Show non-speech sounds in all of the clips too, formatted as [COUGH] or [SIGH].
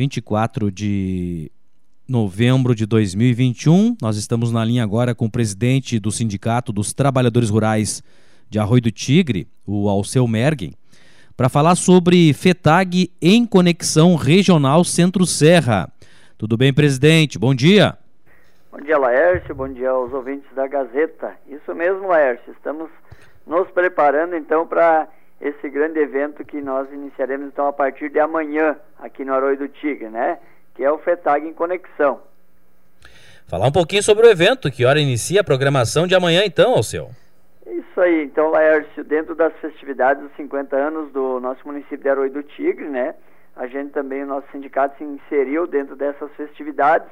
24 de novembro de 2021. Nós estamos na linha agora com o presidente do Sindicato dos Trabalhadores Rurais de Arroio do Tigre, o Alceu Mergen, para falar sobre FETAG em conexão regional Centro-Serra. Tudo bem, presidente? Bom dia. Bom dia, Laércio. Bom dia aos ouvintes da Gazeta. Isso mesmo, Laércio. Estamos nos preparando então para esse grande evento que nós iniciaremos então a partir de amanhã aqui no Arroio do Tigre, né? Que é o FETAG em Conexão. Falar um pouquinho sobre o evento, que hora inicia a programação de amanhã então, Alceu? Isso aí, então, Laércio, dentro das festividades dos 50 anos do nosso município de Arroio do Tigre, né? A gente também, o nosso sindicato se inseriu dentro dessas festividades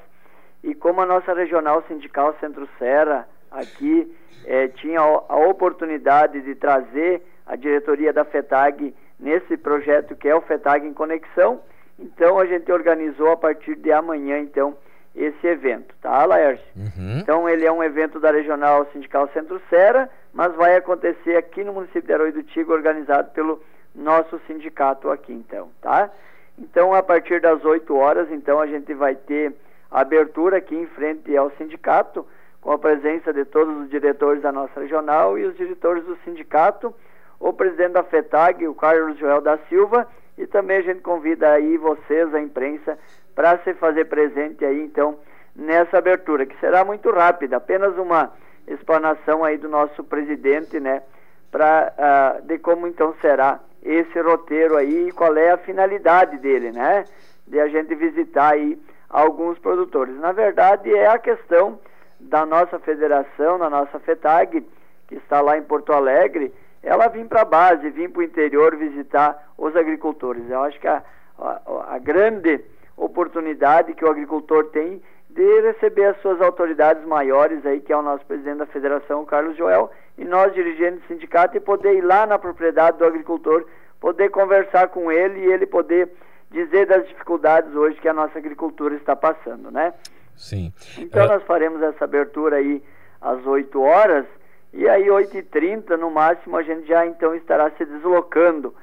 e como a nossa regional sindical Centro-Serra aqui eh, tinha a oportunidade de trazer a diretoria da FETAG nesse projeto que é o FETAG em Conexão, então a gente organizou a partir de amanhã, então, esse evento, tá, Laércio? Uhum. Então ele é um evento da Regional Sindical Centro-Serra, mas vai acontecer aqui no município de Herói do Tigo, organizado pelo nosso sindicato aqui, então, tá? Então, a partir das 8 horas, então, a gente vai ter a abertura aqui em frente ao sindicato, com a presença de todos os diretores da nossa regional e os diretores do sindicato, o presidente da FETAG, o Carlos Joel da Silva, e também a gente convida aí vocês, a imprensa, para se fazer presente aí, então, nessa abertura, que será muito rápida, apenas uma explanação aí do nosso presidente, né, para uh, de como então será esse roteiro aí e qual é a finalidade dele, né, de a gente visitar aí alguns produtores. Na verdade, é a questão da nossa federação, da nossa FETAG, que está lá em Porto Alegre, ela vir para a base, vir para o interior visitar os agricultores. Eu acho que a, a, a grande oportunidade que o agricultor tem de receber as suas autoridades maiores aí, que é o nosso presidente da federação, Carlos Joel, e nós, dirigentes do sindicato, e poder ir lá na propriedade do agricultor, poder conversar com ele e ele poder dizer das dificuldades hoje que a nossa agricultura está passando, né? Sim. Então uh... nós faremos essa abertura aí às 8 horas e aí 8h30 no máximo a gente já então estará se deslocando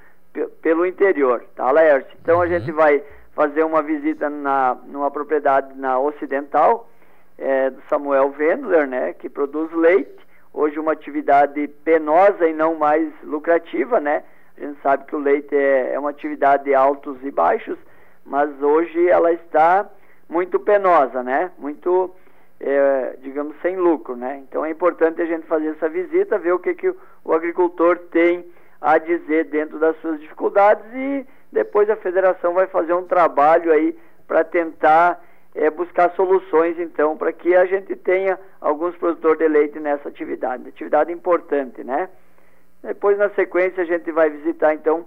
pelo interior, tá, Laércio? Então uhum. a gente vai fazer uma visita na, numa propriedade na Ocidental, é, do Samuel Wendler, né, que produz leite, hoje uma atividade penosa e não mais lucrativa, né? A gente sabe que o leite é, é uma atividade de altos e baixos, mas hoje ela está muito penosa, né? Muito, é, digamos, sem lucro, né? Então é importante a gente fazer essa visita, ver o que, que o, agricultor tem a dizer dentro das suas dificuldades e depois a federação vai fazer um trabalho aí para tentar é, buscar soluções, então, para que a gente tenha alguns produtores de leite nessa atividade. Atividade importante, né? Depois, na sequência, a gente vai visitar, então,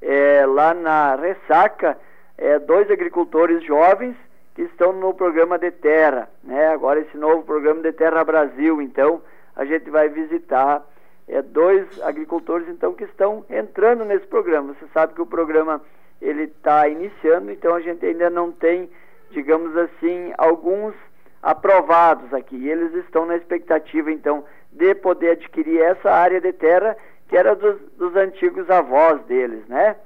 é, lá na Ressaca, é, dois agricultores jovens estão no programa de terra, né? Agora esse novo programa de Terra Brasil, então, a gente vai visitar é, dois agricultores então que estão entrando nesse programa. Você sabe que o programa ele está iniciando, então a gente ainda não tem, digamos assim, alguns aprovados aqui. E eles estão na expectativa então de poder adquirir essa área de terra que era dos, dos antigos avós deles, né?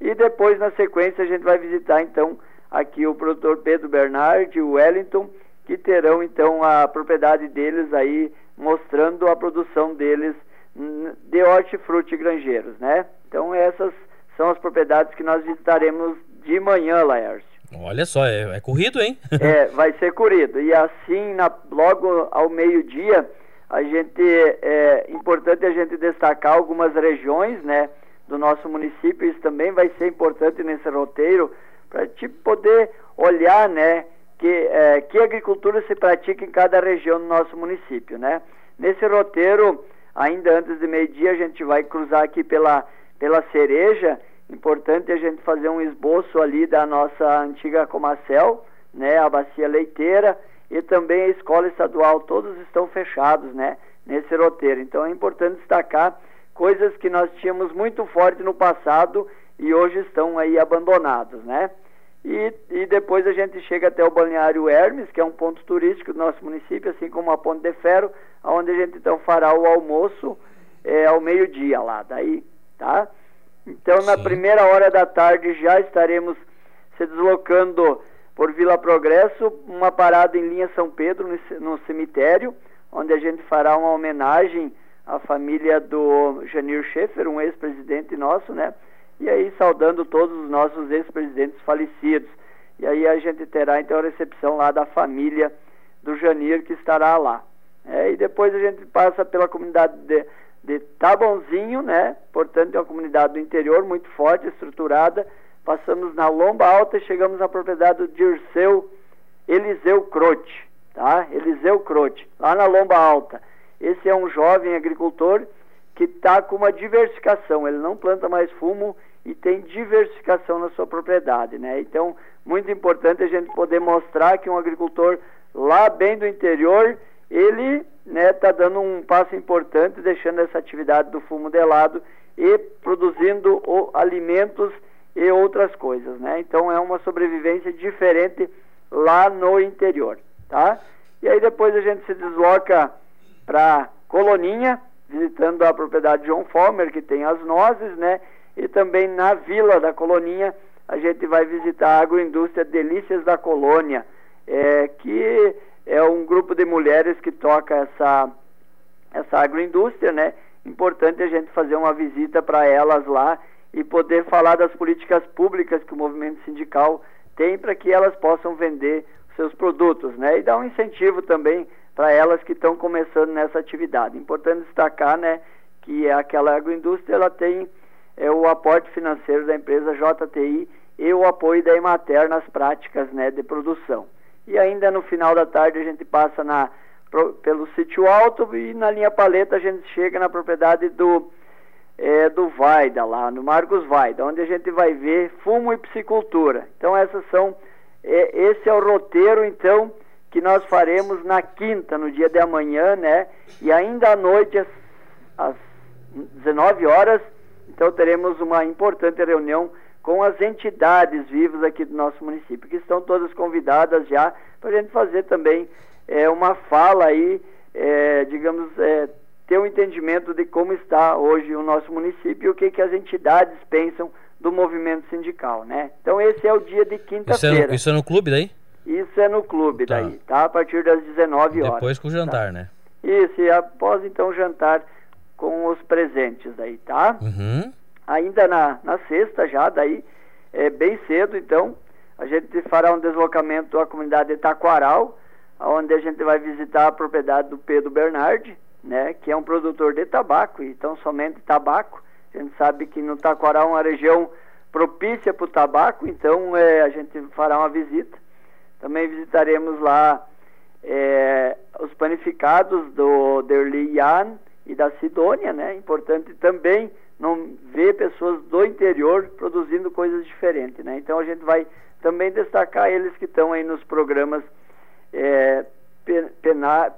E depois na sequência a gente vai visitar então aqui o produtor Pedro Bernard e o Wellington que terão então a propriedade deles aí mostrando a produção deles de hortifruti granjeiros, né? Então essas são as propriedades que nós visitaremos de manhã, Laércio. Olha só, é, é corrido, hein? [LAUGHS] é, vai ser corrido. E assim, na, logo ao meio-dia, a gente é importante a gente destacar algumas regiões, né, do nosso município. Isso também vai ser importante nesse roteiro para te poder olhar, né, que é, que agricultura se pratica em cada região do nosso município, né? Nesse roteiro Ainda antes de meio-dia a gente vai cruzar aqui pela, pela cereja. Importante a gente fazer um esboço ali da nossa antiga Comacel, né, a bacia leiteira e também a escola estadual, todos estão fechados, né, nesse roteiro. Então é importante destacar coisas que nós tínhamos muito forte no passado e hoje estão aí abandonados, né? E, e depois a gente chega até o Balneário Hermes, que é um ponto turístico do nosso município, assim como a Ponte de Ferro, onde a gente então fará o almoço é, ao meio-dia lá, daí, tá? Então, Sim. na primeira hora da tarde já estaremos se deslocando por Vila Progresso, uma parada em linha São Pedro, no, no cemitério, onde a gente fará uma homenagem à família do Janir Schaefer, um ex-presidente nosso, né? E aí saudando todos os nossos ex-presidentes falecidos. E aí a gente terá então a recepção lá da família do Janir que estará lá. É, e depois a gente passa pela comunidade de, de Tabonzinho, né? Portanto, é uma comunidade do interior muito forte, estruturada. Passamos na Lomba Alta e chegamos à propriedade do Dirceu Eliseu Crote, tá? Eliseu Crote, lá na Lomba Alta. Esse é um jovem agricultor que está com uma diversificação. Ele não planta mais fumo e tem diversificação na sua propriedade, né? Então, muito importante a gente poder mostrar que um agricultor lá bem do interior ele está né, tá dando um passo importante, deixando essa atividade do fumo de lado e produzindo o, alimentos e outras coisas, né? Então é uma sobrevivência diferente lá no interior, tá? E aí depois a gente se desloca para Coloninha, visitando a propriedade John Fomer, que tem as nozes, né? E também na vila da Coloninha a gente vai visitar a agroindústria Delícias da Colônia, é, que é um grupo de mulheres que toca essa, essa agroindústria, né? Importante a gente fazer uma visita para elas lá e poder falar das políticas públicas que o movimento sindical tem para que elas possam vender seus produtos, né? E dar um incentivo também para elas que estão começando nessa atividade. Importante destacar, né, que aquela agroindústria ela tem é, o aporte financeiro da empresa JTI e o apoio da Emater nas práticas, né, de produção. E ainda no final da tarde a gente passa na, pro, pelo sítio alto e na linha paleta a gente chega na propriedade do, é, do Vaida, lá no Marcos Vaida, onde a gente vai ver fumo e piscicultura. Então essas são, é, esse é o roteiro então que nós faremos na quinta, no dia de amanhã, né? E ainda à noite, às, às 19 horas, então teremos uma importante reunião com as entidades vivas aqui do nosso município, que estão todas convidadas já para a gente fazer também é, uma fala aí, é, digamos, é, ter um entendimento de como está hoje o nosso município e o que, que as entidades pensam do movimento sindical, né? Então esse é o dia de quinta-feira. Isso, é isso, é no clube daí? Isso é no clube tá. daí, tá? A partir das 19 horas. Depois com o jantar, tá? né? Isso, e após então o jantar com os presentes daí, tá? Uhum ainda na, na sexta já, daí é, bem cedo, então, a gente fará um deslocamento à comunidade de Taquaral, onde a gente vai visitar a propriedade do Pedro Bernardi, né, que é um produtor de tabaco, então somente tabaco. A gente sabe que no Taquaral é uma região propícia para o tabaco, então é, a gente fará uma visita. Também visitaremos lá é, os panificados do Derli Yan e da Sidônia, né? Importante também não ver pessoas do interior produzindo coisas diferentes, né? Então a gente vai também destacar eles que estão aí nos programas é,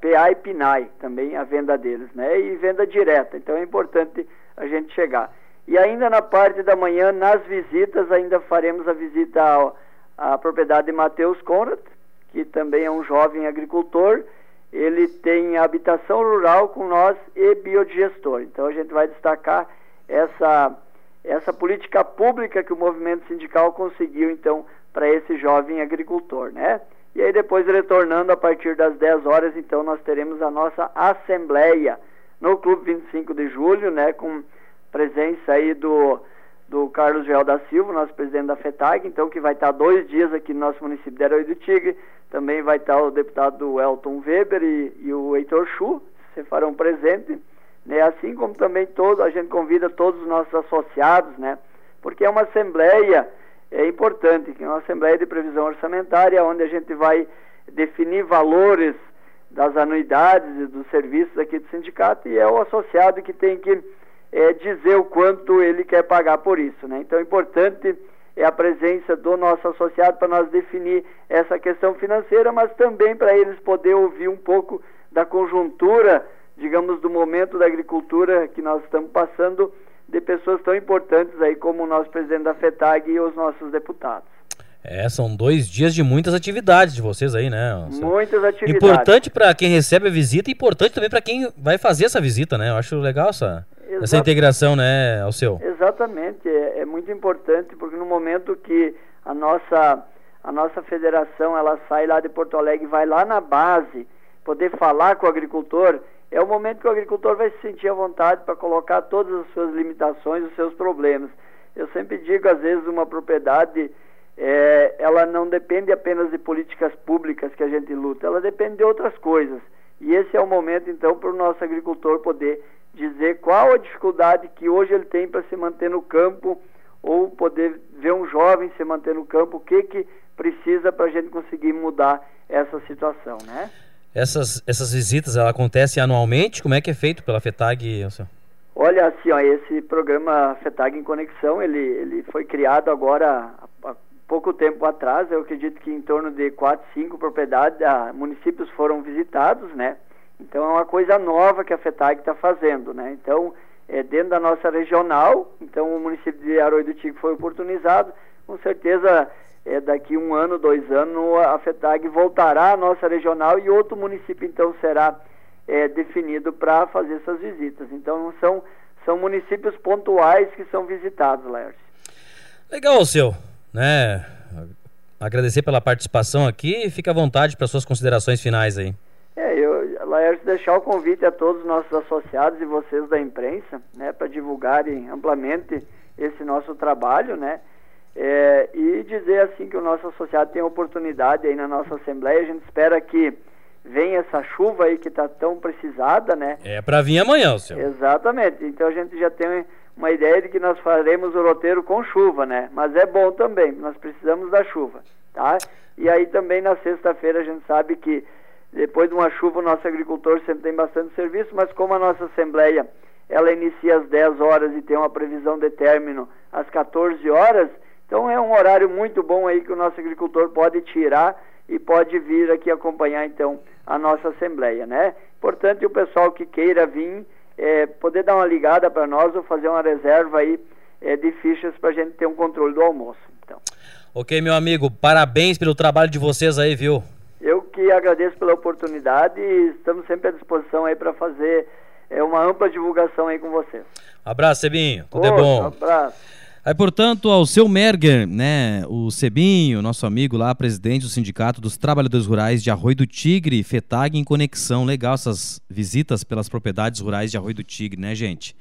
PA e PNAE, também a venda deles, né? E venda direta, então é importante a gente chegar. E ainda na parte da manhã, nas visitas, ainda faremos a visita à propriedade de Matheus Conrad, que também é um jovem agricultor, ele tem habitação rural com nós e biodigestor. Então a gente vai destacar essa, essa política pública que o movimento sindical conseguiu, então, para esse jovem agricultor, né? E aí depois, retornando a partir das 10 horas, então, nós teremos a nossa assembleia no Clube 25 de Julho, né? Com presença aí do, do Carlos Joel da Silva, nosso presidente da FETAG, então, que vai estar dois dias aqui no nosso município de Herói do Tigre. Também vai estar o deputado Elton Weber e, e o Heitor Chu, se farão presente né? Assim como também todo, a gente convida todos os nossos associados, né? Porque é uma assembleia é importante, que é uma assembleia de previsão orçamentária, onde a gente vai definir valores das anuidades e dos serviços aqui do sindicato e é o associado que tem que é, dizer o quanto ele quer pagar por isso, né? Então é importante é a presença do nosso associado para nós definir essa questão financeira, mas também para eles poder ouvir um pouco da conjuntura digamos, do momento da agricultura que nós estamos passando, de pessoas tão importantes aí como o nosso presidente da FETAG e os nossos deputados. É, são dois dias de muitas atividades de vocês aí, né? Muitas atividades. Importante para quem recebe a visita e importante também para quem vai fazer essa visita, né? Eu acho legal essa, essa integração, né, ao seu. Exatamente, é, é muito importante porque no momento que a nossa a nossa federação ela sai lá de Porto Alegre, vai lá na base, poder falar com o agricultor, é o momento que o agricultor vai se sentir à vontade para colocar todas as suas limitações, os seus problemas. Eu sempre digo, às vezes, uma propriedade, é, ela não depende apenas de políticas públicas que a gente luta, ela depende de outras coisas. E esse é o momento, então, para o nosso agricultor poder dizer qual a dificuldade que hoje ele tem para se manter no campo, ou poder ver um jovem se manter no campo, o que, que precisa para a gente conseguir mudar essa situação, né? Essas, essas visitas ela acontecem anualmente? Como é que é feito pela FETAG, senhor? Olha, assim, ó, esse programa FETAG em Conexão, ele, ele foi criado agora há pouco tempo atrás, eu acredito que em torno de quatro, cinco propriedades, ah, municípios foram visitados, né? Então é uma coisa nova que a FETAG está fazendo, né? Então, é dentro da nossa regional, então o município de Arroio do Tico foi oportunizado, com certeza é, daqui um ano, dois anos, a FETAG voltará à nossa regional e outro município então será é, definido para fazer essas visitas. Então são, são municípios pontuais que são visitados, Laércio. Legal, seu. Né? Agradecer pela participação aqui e fica à vontade para suas considerações finais aí. É, eu, Laércio, deixar o convite a todos os nossos associados e vocês da imprensa, né, para divulgarem amplamente esse nosso trabalho, né? É, e dizer assim que o nosso associado tem oportunidade aí na nossa Assembleia, a gente espera que venha essa chuva aí que está tão precisada, né? É para vir amanhã, senhor. Exatamente, então a gente já tem uma ideia de que nós faremos o roteiro com chuva, né? Mas é bom também, nós precisamos da chuva, tá? E aí também na sexta-feira a gente sabe que depois de uma chuva o nosso agricultor sempre tem bastante serviço, mas como a nossa Assembleia ela inicia às 10 horas e tem uma previsão de término às 14 horas, então é um horário muito bom aí que o nosso agricultor pode tirar e pode vir aqui acompanhar então a nossa assembleia, né? O pessoal que queira vir é, poder dar uma ligada para nós ou fazer uma reserva aí é, de fichas para a gente ter um controle do almoço. Então. Ok, meu amigo, parabéns pelo trabalho de vocês aí, viu? Que agradeço pela oportunidade e estamos sempre à disposição aí para fazer é, uma ampla divulgação aí com vocês. Abraço, Sebinho. Tudo Outro, é bom. Abraço. Aí, portanto, ao seu Merger, né, o Cebinho, nosso amigo lá, presidente do Sindicato dos Trabalhadores Rurais de Arroio do Tigre, FETAG em conexão. Legal essas visitas pelas propriedades rurais de Arroio do Tigre, né, gente?